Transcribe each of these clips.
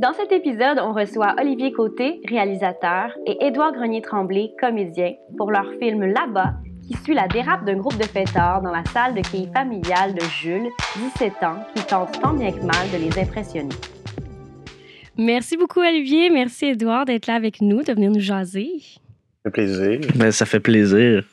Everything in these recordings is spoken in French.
Dans cet épisode, on reçoit Olivier Côté, réalisateur, et Édouard Grenier-Tremblay, comédien, pour leur film Là-bas, qui suit la dérape d'un groupe de fêteurs dans la salle de quai familiale de Jules, 17 ans, qui tente tant bien que mal de les impressionner. Merci beaucoup, Olivier. Merci, Édouard, d'être là avec nous, de venir nous jaser. Ça fait plaisir. Ben, ça fait plaisir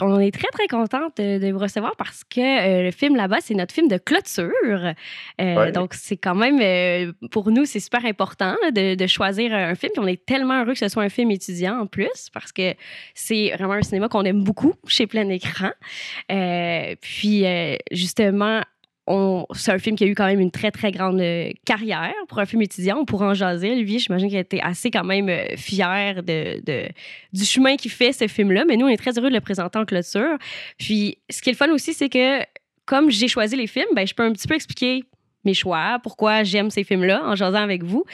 on est très, très contente de, vous recevoir parce que euh, le film là-bas, c'est notre film de clôture. Euh, donc, c'est quand même, euh, pour nous, c'est super important de, choisir un film. Puis on est tellement heureux que ce soit un film étudiant en plus parce que c'est vraiment un cinéma qu'on aime beaucoup chez Plein Écran. puis, justement, c'est un film qui a eu quand même une très, très grande euh, carrière pour un film étudiant. On pourra en jaser. Olivier, j'imagine qu'il a été assez quand même euh, fier de, du chemin qu'il fait, ce film-là. Mais nous, on est très heureux de le présenter en clôture. Puis, ce qui est le fun aussi, c'est que comme j'ai choisi les films, ben, je peux un petit peu expliquer mes choix, pourquoi j'aime ces films-là en jasant avec vous.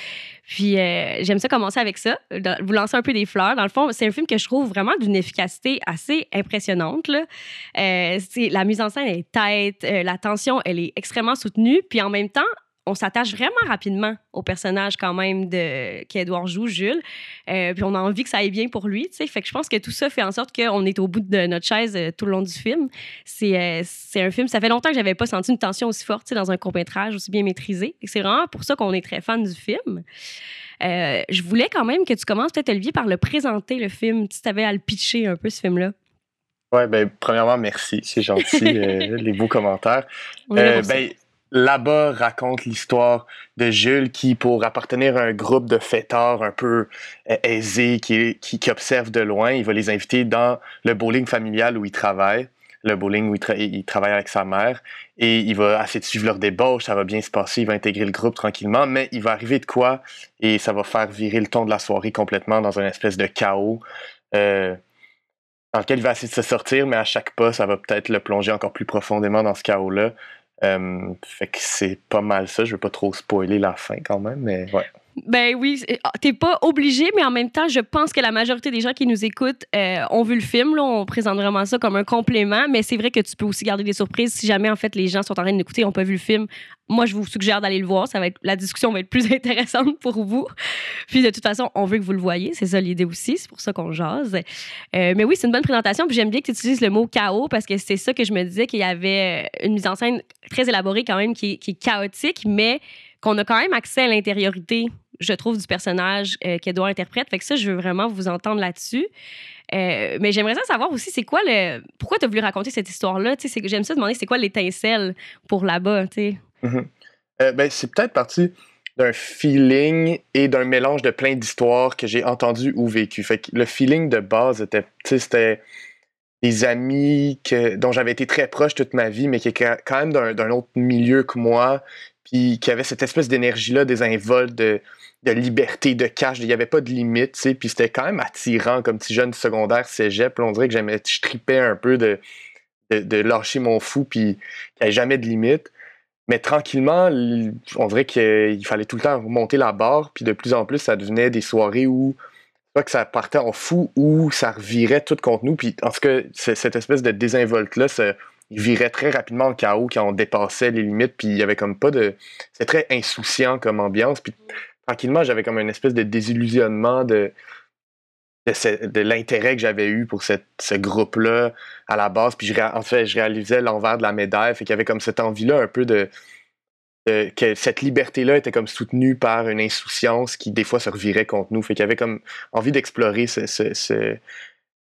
Puis euh, j'aime ça commencer avec ça, vous lancer un peu des fleurs. Dans le fond, c'est un film que je trouve vraiment d'une efficacité assez impressionnante. Là. Euh, la mise en scène est tête, euh, la tension, elle est extrêmement soutenue. Puis en même temps, on s'attache vraiment rapidement au personnage quand même de qu'Edouard joue, Jules. Euh, puis on a envie que ça aille bien pour lui, tu sais. Fait que je pense que tout ça fait en sorte qu'on est au bout de notre chaise euh, tout le long du film. Euh, c'est un film, ça fait longtemps que j'avais pas senti une tension aussi forte, dans un court-métrage aussi bien maîtrisé. C'est vraiment pour ça qu'on est très fan du film. je voulais quand même que tu commences peut-être, Olivier, par le présenter, le film. Tu avais à le pitcher un peu, ce film-là. Ouais, ben, premièrement, merci. C'est gentil, les beaux commentaires. ben, là-bas raconte l'histoire de Jules qui, pour appartenir à un groupe de fêtards un peu euh, aisés qui, qui, observent de loin, il va les inviter dans le bowling familial où il travaille, le bowling où il, travaille avec sa mère, et il va essayer de suivre leur débauche, ça va bien se passer, il va intégrer le groupe tranquillement, mais il va arriver de quoi, et ça va faire virer le ton de la soirée complètement dans une espèce de chaos. Euh, dans lequel il va essayer de se sortir, mais à chaque pas, ça va peut-être le plonger encore plus profondément dans ce chaos-là. Euh, fait que c'est pas mal ça. Je veux pas trop spoiler la fin quand même, mais ouais. Ben oui, ah, t'es pas obligé, mais en même temps, je pense que la majorité des gens qui nous écoutent euh, ont vu le film. Là, on présente vraiment ça comme un complément, mais c'est vrai que tu peux aussi garder des surprises si jamais en fait les gens sont en train d'écouter, n'ont pas vu le film. Moi, je vous suggère d'aller le voir. Ça va être, la discussion va être plus intéressante pour vous. Puis de toute façon, on veut que vous le voyez. C'est ça l'idée aussi. C'est pour ça qu'on jase. Euh, mais oui, c'est une bonne présentation. Puis j'aime bien que tu utilises le mot chaos parce que c'est ça que je me disais qu'il y avait une mise en scène très élaborée quand même qui, qui est chaotique, mais qu'on a quand même accès à l'intériorité, je trouve, du personnage euh, qu'Edouard interprète. Fait que ça, je veux vraiment vous entendre là-dessus. Euh, mais j'aimerais savoir aussi, c'est quoi le. Pourquoi tu as voulu raconter cette histoire-là? J'aime ça demander c'est quoi l'étincelle pour là-bas, euh, ben, c'est peut-être parti d'un feeling et d'un mélange de plein d'histoires que j'ai entendues ou vécues. Fait que le feeling de base était, c'était des amis que, dont j'avais été très proche toute ma vie, mais qui étaient quand même d'un autre milieu que moi, puis qui avait cette espèce d'énergie-là, des invols de, de liberté, de cash, il n'y avait pas de limite, tu sais, puis c'était quand même attirant comme petit jeune secondaire cégep, on dirait que j'aimais, je tripais un peu de, de, lâcher mon fou, puis qu'il n'y avait jamais de limite. Mais tranquillement, on dirait qu'il fallait tout le temps remonter la barre, puis de plus en plus, ça devenait des soirées où soit que ça partait en fou ou ça revirait tout contre nous. Puis en tout cas, cette espèce de désinvolte-là, il virait très rapidement en chaos quand on dépassait les limites, puis il y avait comme pas de... C'est très insouciant comme ambiance, puis tranquillement, j'avais comme une espèce de désillusionnement de, de, l'intérêt que j'avais eu pour cette, ce groupe-là à la base, puis je, en fait, je réalisais l'envers de la médaille, fait qu'il y avait comme cette envie-là un peu de... que cette liberté-là était comme soutenue par une insouciance qui des fois se revirait contre nous. Fait qu'il y avait comme envie d'explorer cette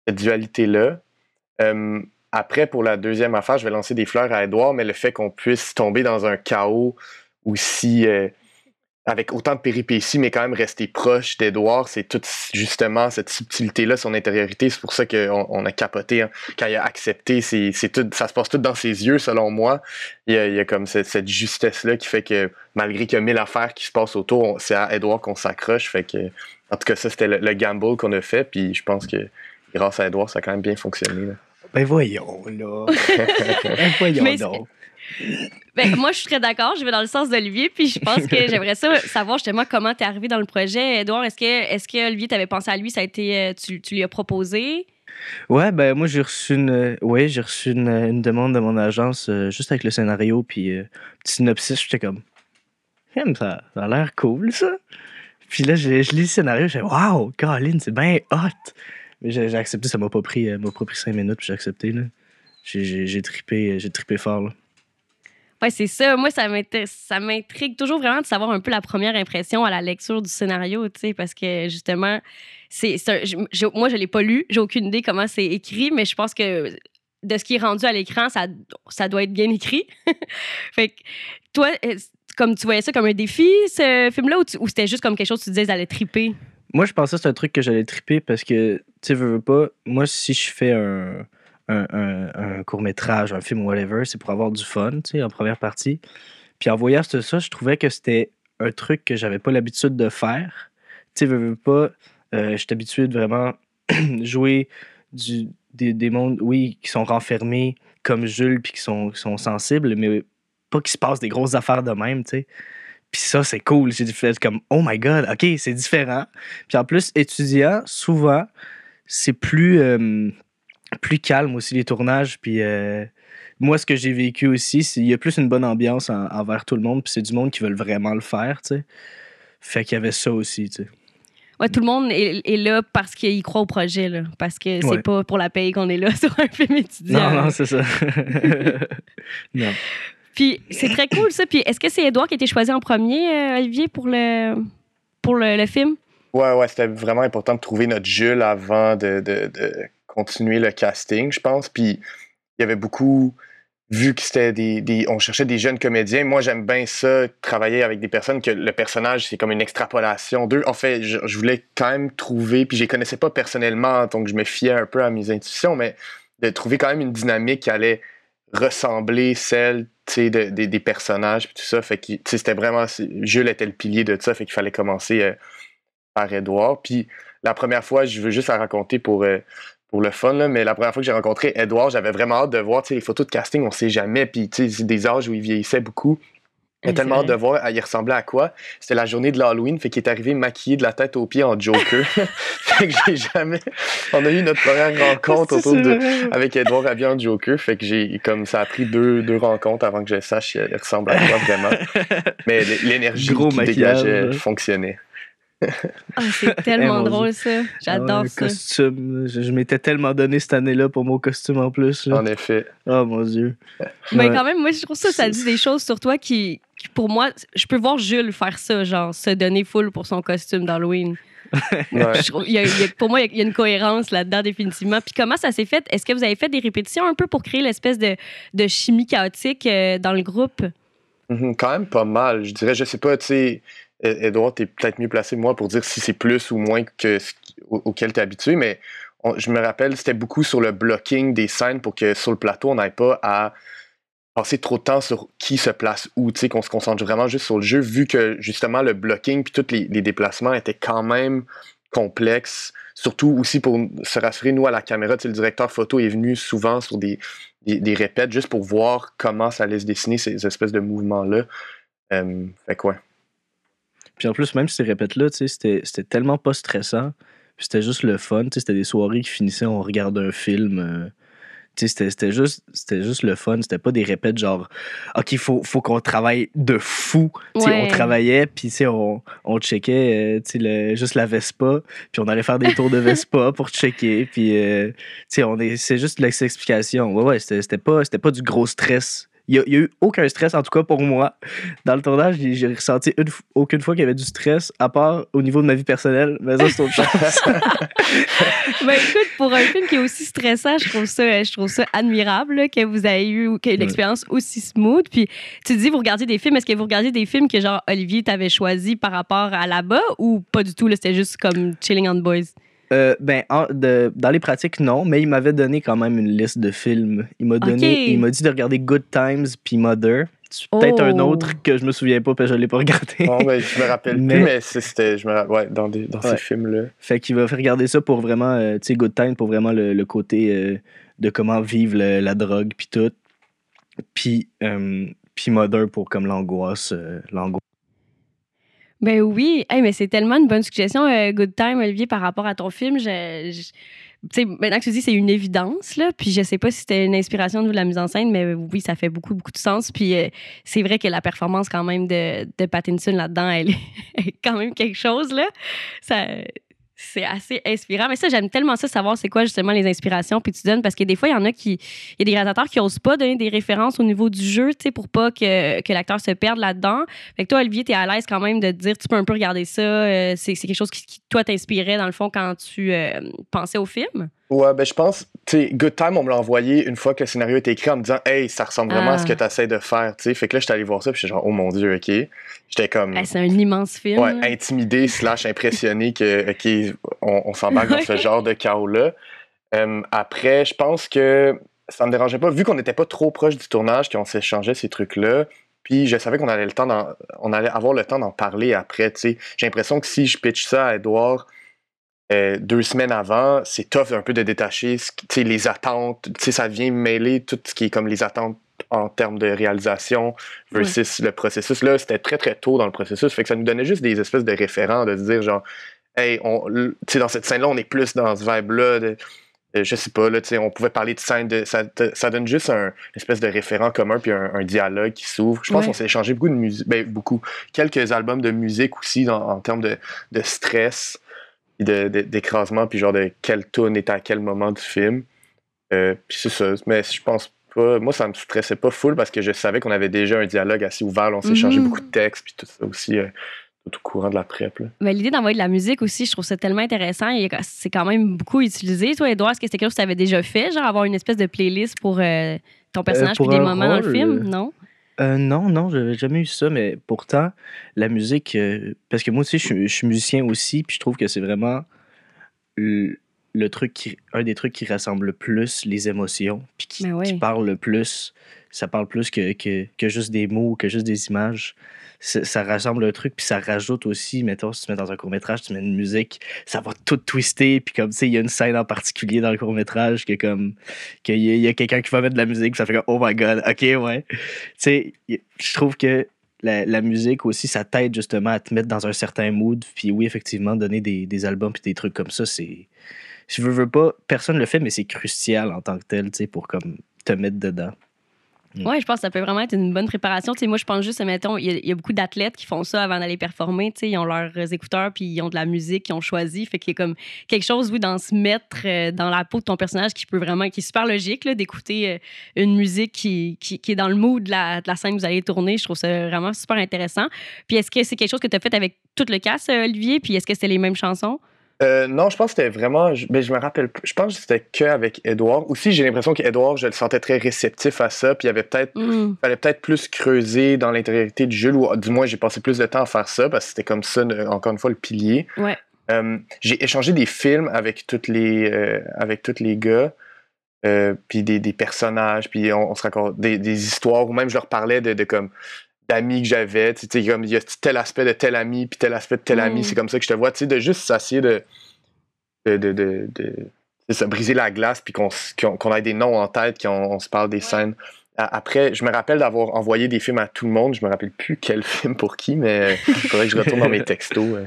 dualité-là après, pour la deuxième affaire, je vais lancer des fleurs à Edouard, mais le fait qu'on puisse tomber dans un chaos aussi euh, avec autant de péripéties, mais quand même rester proche d'Edouard, c'est tout justement cette subtilité-là, son intériorité. C'est pour ça qu'on on a capoté hein. quand il a accepté. Tout, ça se passe tout dans ses yeux, selon moi. Il y a, comme cette, justesse-là qui fait que malgré qu'il y a mille affaires qui se passent autour, c'est à Edouard qu'on s'accroche. En tout cas, ça, c'était le, gamble qu'on a fait. Puis je pense que grâce à Edouard, ça a quand même bien fonctionné. Ben voyons, là. ben voyons donc. Ben, moi, je suis très d'accord. Je vais dans le sens d'Olivier. Puis je pense que j'aimerais ça savoir justement comment tu es arrivé dans le projet. Edouard, est-ce que, est que Olivier, t'avais pensé à lui? Ça a été, euh, tu, tu lui as proposé? Ouais, ben moi, j'ai reçu une, ouais, j'ai reçu une, une, demande de mon agence euh, juste avec le scénario. Puis euh, petit synopsis, j'étais comme, ça, ça a l'air cool, ça. Puis là, je, je lis le scénario, j'ai Waouh, Caroline, c'est bien hot. J'ai accepté, ça m'a pas pris, m'a pas pris cinq minutes, puis j'ai accepté. J'ai trippé, j'ai trippé fort. Là. Oui, c'est ça. Moi, ça m'intrigue toujours vraiment de savoir un peu la première impression à la lecture du scénario, parce que justement, c'est, moi, je l'ai pas lu, j'ai aucune idée comment c'est écrit, mais je pense que de ce qui est rendu à l'écran, ça, ça doit être bien écrit. fait toi, comme tu voyais ça comme un défi, ce film-là, ou, c'était juste comme quelque chose que tu disais, allait triper? Moi, je pensais que c'était un truc que j'allais triper parce que, tu veux pas, moi, si je fais un un, court métrage, un film, whatever, c'est pour avoir du fun, tu sais, en première partie. Puis en voyant ça, je trouvais que c'était un truc que j'avais pas l'habitude de faire. Tu sais, veux, pas, euh, je suis habitué de vraiment jouer du, des, mondes, oui, qui sont renfermés comme Jules, puis qui sont, sont sensibles, mais pas qu'il se passe des grosses affaires de même, tu sais. Puis ça, c'est cool. J'ai fait comme, oh my god, ok, c'est différent. Puis en plus, étudiant, souvent, c'est plus. Euh, plus calme aussi les tournages. Puis euh, moi, ce que j'ai vécu aussi, c'est qu'il y a plus une bonne ambiance envers tout le monde. Puis c'est du monde qui veulent vraiment le faire, tu sais. Fait qu'il y avait ça aussi, tu sais. Ouais, tout le monde est, là parce qu'il croit au projet, là. Parce que c'est pas pour la paye qu'on est là sur un film étudiant. Non, non, c'est ça. non. Puis c'est très cool, ça. Puis est-ce que c'est Edouard qui a été choisi en premier, euh, Olivier, pour le, pour le, film? Ouais, ouais, c'était vraiment important de trouver notre Jules avant de continuer le casting, je pense. Puis il y avait beaucoup, vu que c'était des, On cherchait des jeunes comédiens. Moi, j'aime bien ça, travailler avec des personnes que le personnage, c'est comme une extrapolation d'eux. En fait, je, voulais quand même trouver, puis je les connaissais pas personnellement, donc je me fiais un peu à mes intuitions, mais de trouver quand même une dynamique qui allait ressembler celle de, des personnages tout ça fait que c'était vraiment Jules était le pilier de ça fait qu'il fallait commencer euh, par Edouard puis la première fois je veux juste la raconter pour euh, le fun, mais la première fois que j'ai rencontré Edouard, j'avais vraiment hâte de voir les photos de casting, on sait jamais. Puis des âges où il vieillissait beaucoup. J'ai tellement hâte de voir, il ressemblait à quoi. C'était la journée de l'Halloween, fait qu'il est arrivé maquillé de la tête aux pieds en Joker. fait que j'ai jamais. On a eu notre première rencontre autour de... avec Edouard habillé en Joker. Fait que j'ai comme ça a pris deux, deux rencontres avant que je sache s'il ressemble à quoi vraiment. Mais l'énergie qui dégageait fonctionnait ah, c'est tellement drôle ça. J'adore ça. Costume. Je, m'étais tellement donné cette année-là pour mon costume en plus. En effet. Oh mon Dieu. Mais quand même, moi, je trouve ça, ça dit des choses sur toi qui, pour moi, je peux voir Jules faire ça, genre se donner full pour son costume d'Halloween. pour moi, il y, a une cohérence là-dedans, définitivement. Puis comment ça s'est fait? Est-ce que vous avez fait des répétitions un peu pour créer l'espèce de, de chimie chaotique euh, dans le groupe? Mm-hmm, quand même pas mal. Je dirais, je sais pas, tu sais Edouard, tu es peut-être mieux placé moi pour dire si c'est plus ou moins que ce auquel tu es habitué, mais je me rappelle, c'était beaucoup sur le blocking des scènes pour que sur le plateau, on n'aille pas à passer trop de temps sur qui se place où, tu sais, qu'on se concentre vraiment juste sur le jeu, vu que justement le blocking puis tous les, déplacements étaient quand même complexes, surtout aussi pour se rassurer, nous, à la caméra, tu sais, le directeur photo est venu souvent sur des, des, répètes juste pour voir comment ça allait se dessiner, ces espèces de mouvements-là. Euh, fait quoi. Puis en plus, même ces répètes-là, c'était, c'était tellement pas stressant. Puis c'était juste le fun. C'était des soirées qui finissaient, on regardait un film. Euh, c'était, juste, juste le fun. C'était pas des répètes genre, OK, il faut, faut qu'on travaille de fou. On travaillait, puis on, on checkait euh, le, juste la Vespa, puis on allait faire des tours de Vespa pour checker. Puis euh, c'est juste l'explication. Ouais, ouais, c'était, pas, pas du gros stress n'y a, eu aucun stress, en tout cas pour moi. Dans le tournage, j'ai ressenti aucune fois qu'il y avait du stress, à part au niveau de ma vie personnelle. Mais ça, c'est autre chose. ben, écoute, pour un film qui est aussi stressant, je trouve ça, je trouve ça admirable que vous ayez eu une expérience aussi smooth. Puis tu dis, vous regardez des films. Est-ce que vous regardez des films que, genre, Olivier t'avait choisi par rapport à là-bas ou pas du tout? C'était juste comme Chilling on Boys? Euh, ben, de, dans les pratiques, non, mais il m'avait donné quand même une liste de films. Il m'a donné, il m'a dit de regarder Good Times puis Mother. peut-être un Oh. autre que je me souviens pas, parce que je l'ai pas regardé. Non, ben, je me rappelle Mais- plus, mais c'était. Je me ouais, dans, des, dans Ouais. ces films-là. Fait qu'il va faire regarder ça pour vraiment, euh, tu sais, Good Time, pour vraiment le, le côté euh, de comment vivre le- la drogue, puis tout. Puis, euh, puis Mother pour comme l'angoisse. euh, l'angoisse. Ben oui, mais c'est tellement une bonne suggestion, euh, Good Time, Olivier, par rapport à ton film. Je, je- maintenant que tu dis, c'est une évidence, là. Puis je sais pas si c'était une inspiration de la mise en scène, mais oui, ça fait beaucoup, beaucoup de sens. Puis euh, c'est vrai que la performance, quand même, de, de Pattinson là-dedans, elle est quand même quelque chose, là. Ça. C'est assez inspirant. Mais ça, j'aime tellement ça, savoir c'est quoi justement les inspirations puis tu donnes. Parce que des fois, il y en a qui. Il y a des réalisateurs qui osent pas donner des références au niveau du jeu, tu sais, pour pas que, que l'acteur se perde là-dedans. Fait que toi, Olivier, tu à l'aise quand même de dire, tu peux un peu regarder ça. euh, c'est c'est quelque chose qui, qui, toi, t'inspirait, dans le fond, quand tu euh, pensais au film? Ouais, ben je pense, tu sais, Good Time, on me l'a envoyé une fois que le scénario était écrit en me disant, hey, ça ressemble vraiment à ce Ah. que tu essaies de faire, tu sais. Fait que là, j'étais allé voir ça, puis j'étais genre, oh mon dieu, ok. J'étais comme. C'est un immense film. Ouais, intimidé slash impressionné que ok, on, on s'embarque dans ce genre de chaos-là. Euh, après, je pense que ça me dérangeait pas, vu qu'on n'était pas trop proche du tournage, qu'on s'échangeait ces trucs-là. Puis je savais qu'on allait le temps on allait avoir le temps d'en parler après. tu sais. J'ai l'impression que si je pitch ça à Edouard euh, deux semaines avant, c'est tough un peu de détacher les attentes. Ça vient mêler tout ce qui est comme les attentes en termes de réalisation versus le processus. Là, c'était très très tôt dans le processus. Fait que ça nous donnait juste des espèces de référents de se dire genre, hey, on, dans cette scène-là, on est plus dans ce vibe-là. de- euh, je sais pas, là, on pouvait parler de scène, de, ça, ça donne juste un espèce de référent commun puis un, un dialogue qui s'ouvre. Je pense Ouais. qu'on s'est échangé beaucoup de musique, ben, beaucoup, quelques albums de musique aussi dans- en termes de, de stress, d'écrasement, puis genre de quelle tune est à quel moment du film. Euh, puis c'est ça, mais je pense pas, moi ça me stressait pas full parce que je savais qu'on avait déjà un dialogue assez ouvert, là, on s'est échangé Mhm. beaucoup de textes, puis tout ça aussi, euh, tout au courant de la prep. là. Mais l'idée d'envoyer de la musique aussi, je trouve ça tellement intéressant. C'est quand même beaucoup utilisé. Toi, Edouard, est-ce que c'était quelque chose que tu avais déjà fait, genre avoir une espèce de playlist pour euh, ton personnage pour puis des moments dans le film? Non? Euh, non, non, j'avais jamais eu ça, mais pourtant, la musique, euh, parce que moi aussi, je suis, je suis musicien aussi, puis je trouve que c'est vraiment le, le truc qui, un des trucs qui rassemble le plus les émotions, puis qui, Ben qui oui. parle le plus, ça parle plus que, que, que juste des mots, que juste des images. Ça, rassemble le truc, puis ça rajoute aussi, mettons, si tu mets dans un court-métrage, tu mets une musique, ça va tout twister, puis comme, tu sais, il y a une scène en particulier dans le court-métrage que comme, qu'il y a, quelqu'un qui va mettre de la musique, ça fait comme, oh my god, ok, ouais. Tu sais, je trouve que la, musique aussi, ça t'aide justement à te mettre dans un certain mood. Puis oui, effectivement, donner des, des albums puis des trucs comme ça, c'est. Je veux, veux pas, personne le fait, mais c'est crucial en tant que tel, tu sais, pour comme te mettre dedans. Mm. Oui, je pense que ça peut vraiment être une bonne préparation. Tu moi, je pense juste, mettons, il y, a- beaucoup d'athlètes qui font ça avant d'aller performer. Tu ils ont leurs écouteurs puis ils ont de la musique qu'ils ont choisi. Fait qu'il y a comme quelque chose, oui, dans se mettre euh, dans la peau de ton personnage qui peut vraiment, qui est super logique, d'écouter euh, une musique qui, qui, qui est dans le mood de la, de la scène que vous allez tourner. Je trouve ça vraiment super intéressant. Puis est-ce que c'est quelque chose que tu as fait avec tout le cast, euh, Olivier? Puis est-ce que c'était les mêmes chansons? Euh, non, je pense que c'était vraiment. Je, ben, je me rappelle. Je pense que c'était que avec Edouard. Aussi, j'ai l'impression qu'Edouard, je le sentais très réceptif à ça. Puis il y avait peut-être. Hmm. fallait peut-être plus creuser dans l'intériorité du jeu, ou du moins j'ai passé plus de temps à faire ça parce que c'était comme ça, encore une fois, le pilier. Ouais. Euh, j'ai échangé des films avec toutes les, euh, avec les gars, puis des, des personnages, puis on, on se raconte des, des histoires, ou même je leur parlais de, de comme d'amis que j'avais, tu sais, comme il y a tel aspect de tel ami, puis tel aspect de tel ami, Mm. c'est comme ça que je te vois, tu sais, de juste s'essayer de, de, de, de, de- briser la glace, puis qu'on ait des noms en tête, qu'on on se parle des scènes. Après, je me rappelle d'avoir envoyé des films à tout le monde. Je me rappelle plus quel film pour qui, mais il faudrait que je retourne dans mes textos. euh.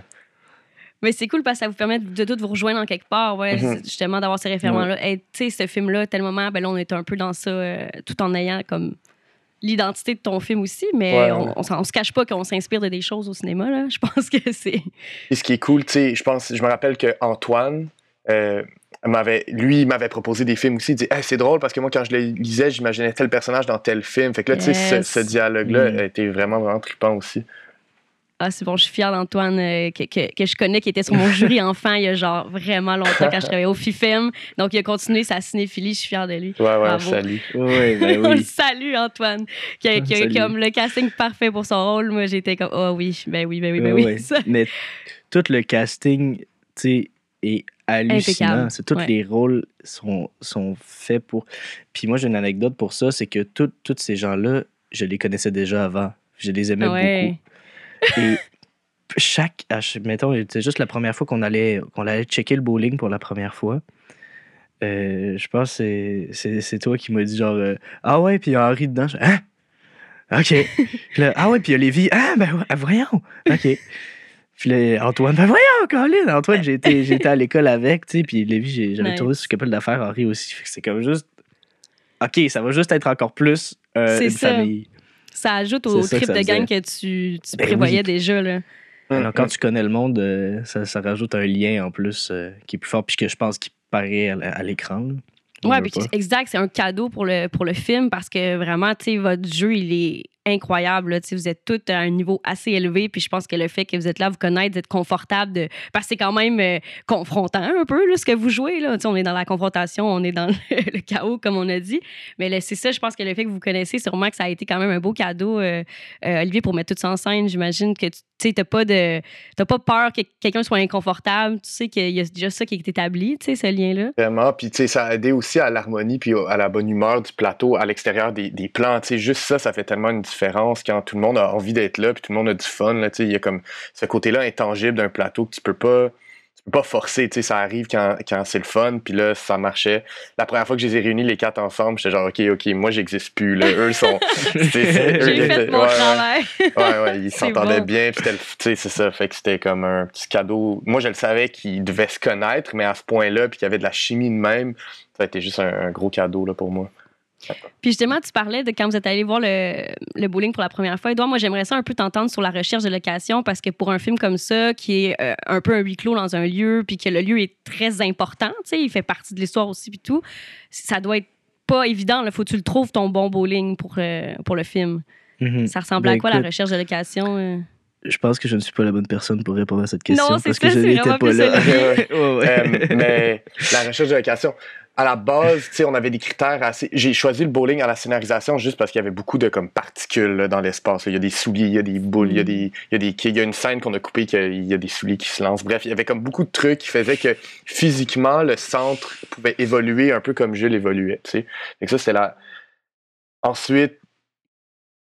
Mais c'est cool parce que ça vous permet de tous vous rejoindre en quelque part, ouais, Mhm. c'est justement d'avoir ces référents-là. Hey, tu sais, ce film-là, tel moment, ben là, on est un peu dans ça, euh, tout en ayant comme l'identité de ton film aussi, mais Ouais, on, on, se cache pas qu'on s'inspire de des choses au cinéma, là. Je pense que c'est... Et ce qui est cool, tu sais, je pense, je me rappelle que Antoine euh, m'avait, lui, il m'avait proposé des films aussi. Il dit, Hey, c'est drôle parce que moi, quand je le lisais, j'imaginais tel personnage dans tel film. Fait que là, tu sais, ce, dialogue-là Mm. a été vraiment, vraiment trippant aussi. Ah, c'est bon, je suis fière d'Antoine euh, que, que, que je connais, qui était sur mon jury enfant il y a genre vraiment longtemps quand je travaillais au FIFEM. Donc, il a continué sa cinéphilie, je suis fière de lui. Ouais, ouais, Bravo. salut. Oui, ben On le oui. salue, Antoine, qui a, qui a comme le casting parfait pour son rôle. Moi, j'étais comme, oh oui, ben oui, ben oui, ben Ouais, oui. ouais. Mais tout le casting, tu sais, est hallucinant. C'est tous Ouais. les rôles sont, sont faits pour. Puis moi, j'ai une anecdote pour ça, c'est que tous ces gens-là, je les connaissais déjà avant. Je les aimais beaucoup. Et chaque. Mettons, c'était juste la première fois qu'on allait, qu'on allait checker le bowling pour la première fois. Euh, je pense que c'est toi qui m'as dit genre euh, Ah ouais, puis il y a Henri dedans. hein? OK. ah ouais, puis il y a Lévi. Ah ben ouais, voyons. OK. Puis là, Antoine, ben voyons, Colin. Antoine, j'ai été, à l'école avec, tu sais, puis Lévi, j'avais nice. tourné sur Capel d'affaires, Henri aussi. c'est comme juste. OK, ça va juste être encore plus euh, une ça. famille. Ça ajoute au trip de gang que tu, tu ben prévoyais déjà, là. Alors, quand tu connais le monde, ça, ça, rajoute un lien en plus qui est plus fort, puis que je pense qu'il paraît à, l'écran. Oui, exact. C'est un cadeau pour le, pour le film parce que vraiment, tu sais, votre jeu, il est incroyable. Là. Vous êtes tous à un niveau assez élevé. Puis je pense que le fait que vous êtes là, vous connaître, d'être confortable, de... parce que c'est quand même euh, confrontant un peu ce que vous jouez. Là. on est dans la confrontation, on est dans le, chaos, comme on a dit. Mais c'est ça, je pense que le fait que vous connaissez, sûrement que ça a été quand même un beau cadeau, euh, euh, Olivier, pour mettre tout ça en scène. J'imagine que tu n'as pas, de, pas peur que quelqu'un soit inconfortable. Tu sais qu'il y a déjà ça qui est établi, ce lien-là. Vraiment. Puis ça a aidé aussi à l'harmonie puis à la bonne humeur du plateau à l'extérieur des, des plans. juste ça, ça fait tellement une différence quand tout le monde a envie d'être là, puis tout le monde a du fun. Là, il y a comme ce côté-là intangible d'un plateau que tu peux pas tu peux pas forcer, tu sais, ça arrive quand, quand c'est le fun, puis là, ça marchait. La première fois que je les ai réunis, les quatre ensemble, j'étais genre, OK, OK, moi, j'existe plus, là. Eux sont... J'ai fait mon ouais, travail. Ouais, ouais, ils s'entendaient bien, puis tu sais, c'est ça, fait que c'était comme un petit cadeau. Moi, je le savais qu'ils devaient se connaître, mais à ce point-là, puis qu'il y avait de la chimie de même, ça a été juste un, un gros cadeau, là, pour moi. Puis justement, tu parlais de quand vous êtes allé voir le, le bowling pour la première fois. Edouard, moi, j'aimerais ça un peu t'entendre sur la recherche de location parce que pour un film comme ça, qui est euh, un peu un huis clos dans un lieu, puis que le lieu est très important, tu sais, il fait partie de l'histoire aussi, puis tout, ça doit être pas évident. Il faut que tu le trouves, ton bon bowling pour, euh, pour le film. Mm-hmm. Ça ressemble à ben, quoi la recherche de location? Euh? Je pense que je ne suis pas la bonne personne pour répondre à cette question non, parce ça, que je n'étais pas là. mais la recherche de location, à la base, on avait des critères assez. J'ai choisi le bowling à la scénarisation juste parce qu'il y avait beaucoup de comme particules dans l'espace. Il y a des souliers, il y a des boules, il y a des, il y a des Il y a une scène qu'on a coupée qu'il y a des souliers qui se lancent. Bref, il y avait comme beaucoup de trucs qui faisaient que physiquement le centre pouvait évoluer un peu comme Jules évoluait. Tu sais. Donc ça c'était là. Ensuite,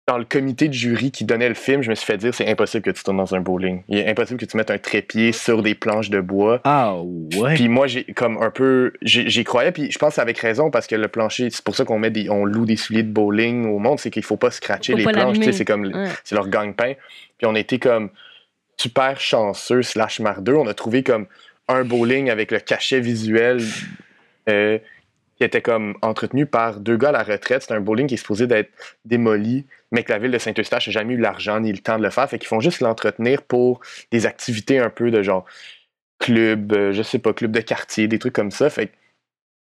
dans le comité de jury qui donnait le film, je me suis fait dire c'est impossible que tu tournes dans un bowling. Il est impossible que tu mettes un trépied sur des planches de bois. Ah ouais. Puis moi j'ai comme un peu j'y croyais puis je pense avec raison parce que le plancher c'est pour ça qu'on met des on loue des souliers de bowling au monde, c'est qu'il faut pas scratcher les planches, c'est comme c'est leur gagne-pain. Puis on était comme super chanceux slash mardeux, on a trouvé comme un bowling avec le cachet visuel euh, qui était comme entretenu par deux gars à la retraite. C'est un bowling qui est supposé d'être démoli, mais que la ville de Saint-Eustache n'a jamais eu l'argent ni le temps de le faire. Fait qu'ils font juste l'entretenir pour des activités un peu de genre club, euh, je sais pas, club de quartier, des trucs comme ça. Fait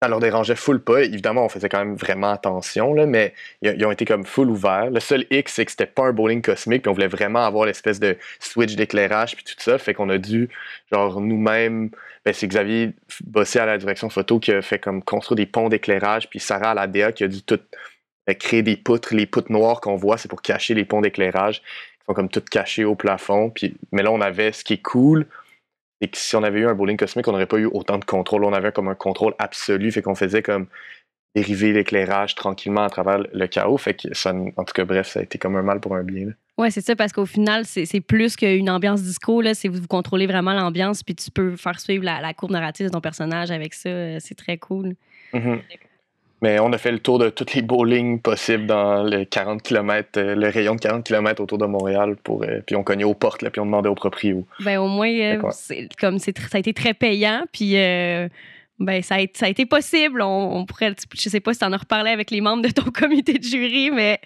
ça leur dérangeait full pas. Évidemment, on faisait quand même vraiment attention, mais ils ont été comme full ouverts. Le seul X, c'est que c'était pas un bowling cosmique, puis on voulait vraiment avoir l'espèce de switch d'éclairage, puis tout ça. Fait qu'on a dû, genre, nous-mêmes ben, c'est Xavier Bossé à la direction photo qui a fait comme construire des ponts d'éclairage, puis Sarah à la DA qui a dû tout euh, créer des poutres. Les poutres noires qu'on voit, c'est pour cacher les ponts d'éclairage qui sont comme toutes cachées au plafond. Puis, mais là, on avait ce qui est cool, et que si on avait eu un bowling cosmique, on n'aurait pas eu autant de contrôle. On avait comme un contrôle absolu, fait qu'on faisait comme dériver l'éclairage tranquillement à travers le chaos. Fait que ça, en tout cas, bref, ça a été comme un mal pour un bien. Oui, c'est ça, parce qu'au final, c'est plus qu'une ambiance disco. C'est vous, contrôlez vraiment l'ambiance, puis tu peux faire suivre la, la, courbe narrative de ton personnage avec ça. Euh, c'est très cool. Mm-hmm. Mais on a fait le tour de toutes les bowling possibles dans le 40 km, euh, le rayon de 40 km autour de Montréal. Pour, euh, puis on cognait aux portes, là, puis on demandait aux propriétaires. Ben, au moins, comme ça a été très payant, puis ben, ça, a, ça a été possible. On, on pourrait, je sais pas si tu en as reparlé avec les membres de ton comité de jury, mais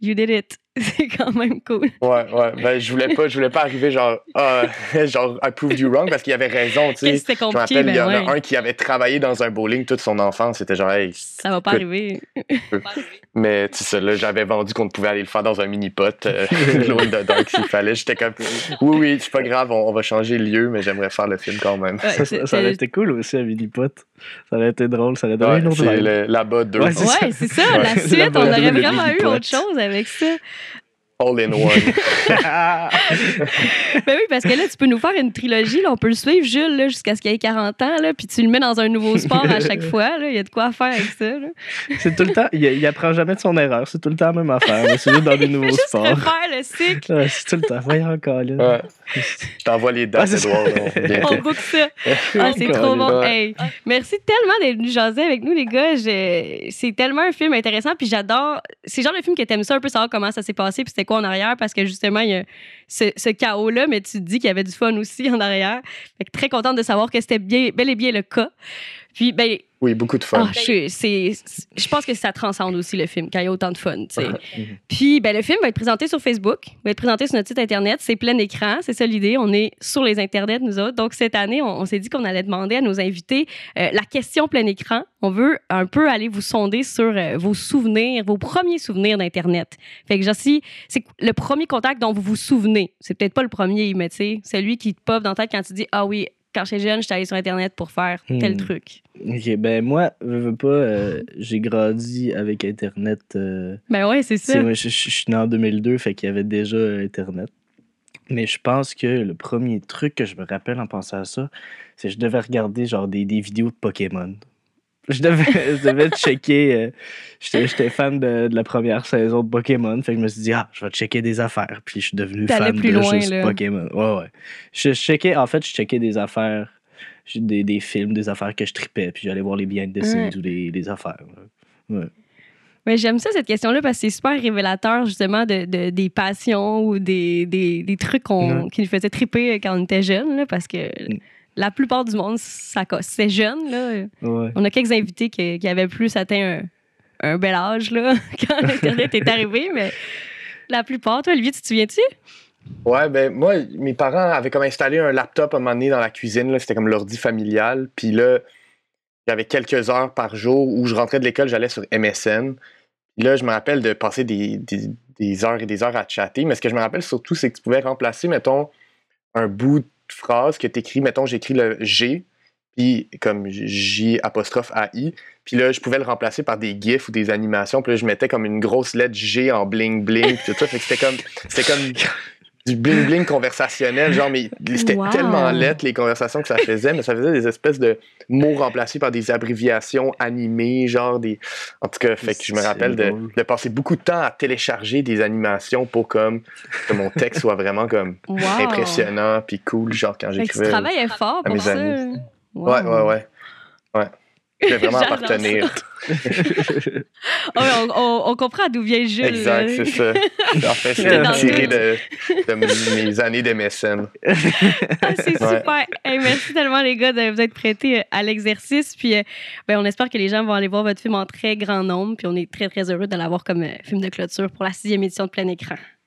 you did it. c'est quand même cool. Ouais, ouais. Ben, je voulais pas, je voulais pas arriver genre, ah, genre, I proved you wrong parce qu'il avait raison, tu sais. C'était compliqué. Je me rappelle, il y en a un qui avait travaillé dans un bowling toute son enfance. C'était genre, hey. Ça va pas arriver. Mais, tu sais, là, j'avais vendu qu'on pouvait aller le faire dans un mini-pot, euh, loin dedans, s'il fallait. J'étais comme, oui, oui, c'est pas grave, on, va changer le lieu, mais j'aimerais faire le film quand même. ça, ça, aurait été cool aussi, un mini-pot. Ça aurait été drôle, ça aurait donné une autre là-bas deux. Ouais, c'est ça. La suite, on aurait vraiment eu autre chose avec ça. All in one. ben oui, parce que là, tu peux nous faire une trilogie. Là, on peut le suivre, Jules, jusqu'à ce qu'il ait 40 ans. Là, puis tu le mets dans un nouveau sport à chaque fois. Là. Il y a de quoi faire avec ça. C'est tout le temps. Il, il, apprend jamais de son erreur. C'est tout le temps la même affaire. C'est juste dans des nouveaux juste sports. refaire le cycle. Ouais, c'est tout le temps. Voyons encore là. Ouais. Je t'envoie les dates, c'est Edouard. là, On boucle ça. Ah, c'est trop bon. Hey, merci tellement d'être venu jaser avec nous, les gars. Je- C'est tellement un film intéressant. Puis j'adore. C'est le genre de film que t'aimes ça un peu savoir comment ça s'est passé. Puis quoi en arrière? Parce que justement, il y a ce, ce chaos-là. Mais tu te dis qu'il y avait du fun aussi en arrière. Fait que très contente de savoir que c'était bel et bien le cas. Puis, ben, Oui, beaucoup de fun. ah, je, pense que ça transcende aussi le film quand il y a autant de fun. Mhm. Puis ben, le film va être présenté sur Facebook, va être présenté sur notre site internet. C'est plein écran, c'est ça l'idée. On est sur les internets, nous autres. Donc cette année, on, on s'est dit qu'on allait demander à nos invités euh, la question plein écran. On veut un peu aller vous sonder sur euh, vos souvenirs, vos premiers souvenirs d'Internet. Fait que si c'est le premier contact dont vous vous souvenez, c'est peut-être pas le premier, mais tu sais, celui qui te pop dans ta tête quand tu dis Ah oui, quand j'étais jeune, j'étais allé sur Internet pour faire tel Hmm. truc. Ok, ben moi, je veux pas, euh, j'ai grandi avec Internet. euh, Ben ouais, c'est ça. moi, je, je- je suis né en 2002, fait qu'il y avait déjà Internet. Mais je pense que le premier truc que je me rappelle en pensant à ça, c'est que je devais regarder genre des, des vidéos de Pokémon. Je devais, je devais checker. euh, J'étais fan de, de la première saison de Pokémon. Fait que je me suis dit, ah, je vais checker des affaires. Puis je suis devenu fan plus de loin, juste là. Pokémon. Ouais, ouais. Je checkais, en fait, je checkais des affaires, des, des films, des affaires que je tripais. Puis j'allais voir les the scenes Ouais. ou des, des affaires. là. Mais j'aime ça, cette question-là, parce que c'est super révélateur, justement, de, de- des passions ou des, des, des trucs qu'on- Ouais. qui nous faisaient triper quand on était jeune, là, parce que Mm. La plupart du monde, ça c'est jeune. Là. Ouais. On a quelques invités qui, qui avaient plus atteint un, un bel âge là, quand Internet est arrivé, mais la plupart, toi, Olivier, tu te souviens-tu? Ouais, ben moi, mes parents avaient comme installé un laptop à un moment donné dans la cuisine. là, C'était comme l'ordi familial. Puis là, j'avais quelques heures par jour où je rentrais de l'école, j'allais sur MSN. Puis là, je me rappelle de passer des, des- des heures et des heures à chatter. Mais ce que je me rappelle surtout, c'est que tu pouvais remplacer, mettons, un bout de phrase que tu écris. Mettons, j'écris le G, puis comme J apostrophe AI. Puis là, je pouvais le remplacer par des GIFs ou des animations. Puis là, je mettais comme une grosse lettre G en bling bling. Puis tout ça. Fait c'était comme, c'était comme du bling bling conversationnel. Genre, mais c'était Wow. tellement lettre les conversations que ça faisait, mais ça faisait des espèces de mots remplacés par des abréviations animées, genre des. En tout cas, fait que je me rappelle de, de passer beaucoup de temps à télécharger des animations pour comme que mon texte soit vraiment comme Wow! impressionnant puis cool, genre quand que tu j'écrivais. travaillais fort à pour mes ça. amis. Wow. Ouais, ouais, ouais. Ouais. Je vais vraiment appartenir. On, on- on comprend d'où vient Jules. Exact, là. c'est ça. En fait, C'est c'est tiré de, de mes années d'MSN. Ah, c'est Ouais. super. Hey, merci tellement, les gars, de vous être prêtés euh, à l'exercice. Puis, euh, ben, on espère que les gens vont aller voir votre film en très grand nombre. Puis, on est très, très heureux de l'avoir comme euh, film de clôture pour la sixième édition de plein écran.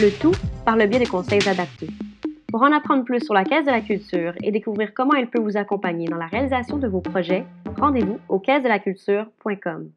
Le tout par le biais de conseils adaptés. Pour en apprendre plus sur la Caisse de la Culture et découvrir comment elle peut vous accompagner dans la réalisation de vos projets, rendez-vous au caisse-de-la-culture.com.